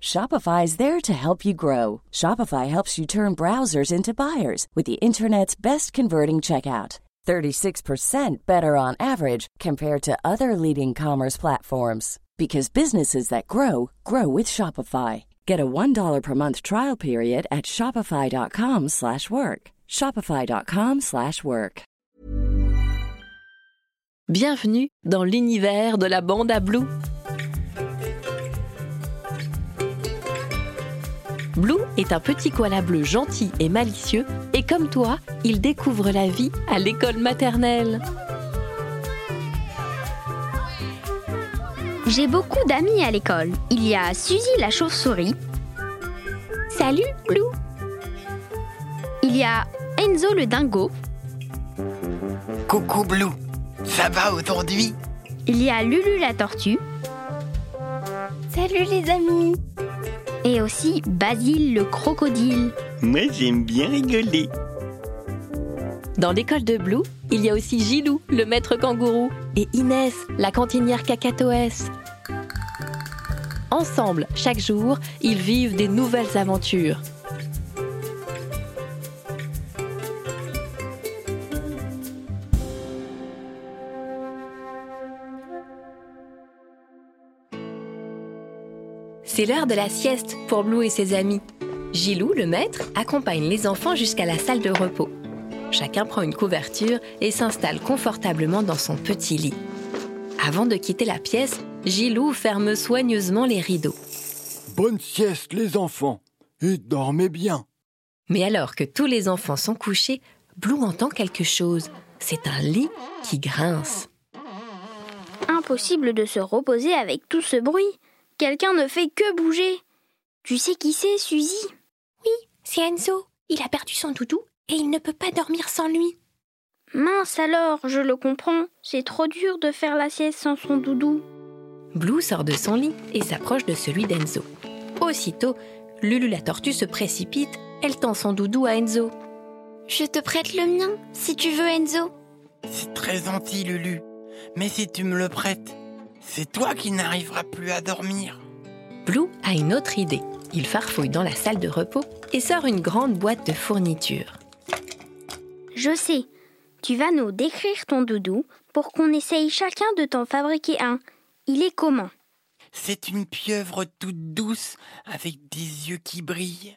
Shopify is there to help you grow. Shopify helps you turn browsers into buyers with the internet's best converting checkout. 36% better on average compared to other leading commerce platforms because businesses that grow grow with Shopify. Get a $1 per month trial period at shopify.com/work. shopify.com/work. Bienvenue dans l'univers de la bande à Blue. Blue est un petit koala bleu gentil et malicieux et comme toi, il découvre la vie à l'école maternelle. J'ai beaucoup d'amis à l'école. Il y a Suzy la chauve-souris. Salut, Blue. Il y a Enzo le dingo. Coucou Blue, ça va aujourd'hui? Il y a Lulu la tortue. Salut les amis. Et aussi Basile le crocodile. Moi j'aime bien rigoler. Dans l'école de Blue, il y a aussi Gilou, le maître kangourou, et Inès, la cantinière cacatoès. Ensemble, chaque jour, ils vivent des nouvelles aventures. C'est l'heure de la sieste pour Blue et ses amis. Gilou, le maître, accompagne les enfants jusqu'à la salle de repos. Chacun prend une couverture et s'installe confortablement dans son petit lit. Avant de quitter la pièce, Gilou ferme soigneusement les rideaux. Bonne sieste les enfants et dormez bien. Mais alors que tous les enfants sont couchés, Blue entend quelque chose. C'est un lit qui grince. Impossible de se reposer avec tout ce bruit. Quelqu'un ne fait que bouger. Tu sais qui c'est, Suzy? Oui, c'est Enzo. Il a perdu son doudou et il ne peut pas dormir sans lui. Mince alors, je le comprends. C'est trop dur de faire la sieste sans son doudou. Blue sort de son lit et s'approche de celui d'Enzo. Aussitôt, Lulu la tortue se précipite, elle tend son doudou à Enzo. Je te prête le mien, si tu veux, Enzo. C'est très gentil Lulu, mais si tu me le prêtes, c'est toi qui n'arriveras plus à dormir. Blue a une autre idée. Il farfouille dans la salle de repos et sort une grande boîte de fournitures. Je sais. Tu vas nous décrire ton doudou pour qu'on essaye chacun de t'en fabriquer un. Il est comment? C'est une pieuvre toute douce avec des yeux qui brillent.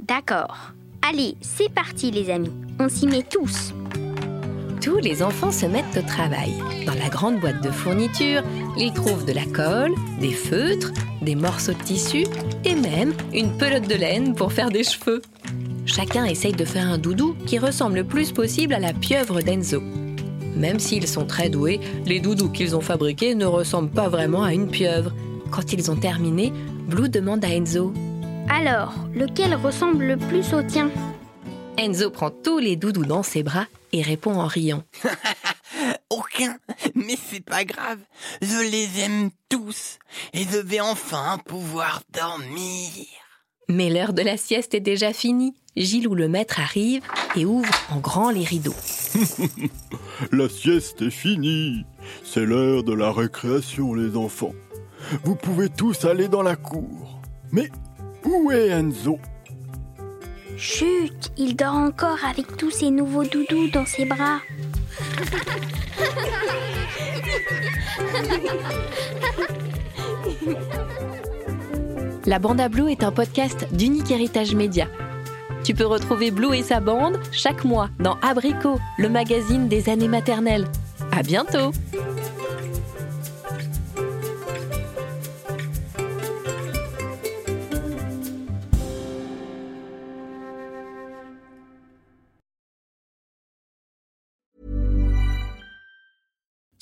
D'accord. Allez, c'est parti les amis. On s'y met tous. Tous les enfants se mettent au travail. Dans la grande boîte de fournitures, ils trouvent de la colle, des feutres, des morceaux de tissu et même une pelote de laine pour faire des cheveux. Chacun essaye de faire un doudou qui ressemble le plus possible à la pieuvre d'Enzo. Même s'ils sont très doués, les doudous qu'ils ont fabriqués ne ressemblent pas vraiment à une pieuvre. Quand ils ont terminé, Blue demande à Enzo. Alors, lequel ressemble le plus au tien? Enzo prend tous les doudous dans ses bras et répond en riant. Aucun, mais c'est pas grave. Je les aime tous et je vais enfin pouvoir dormir. Mais l'heure de la sieste est déjà finie. Gilou le maître arrive et ouvre en grand les rideaux. La sieste est finie. C'est l'heure de la récréation les enfants. Vous pouvez tous aller dans la cour. Mais où est Enzo? Chut, il dort encore avec tous ses nouveaux doudous dans ses bras. La Bande à Blue est un podcast d'Unique Héritage Média. Tu peux retrouver Blue et sa bande chaque mois dans Abricot, le magazine des années maternelles. À bientôt!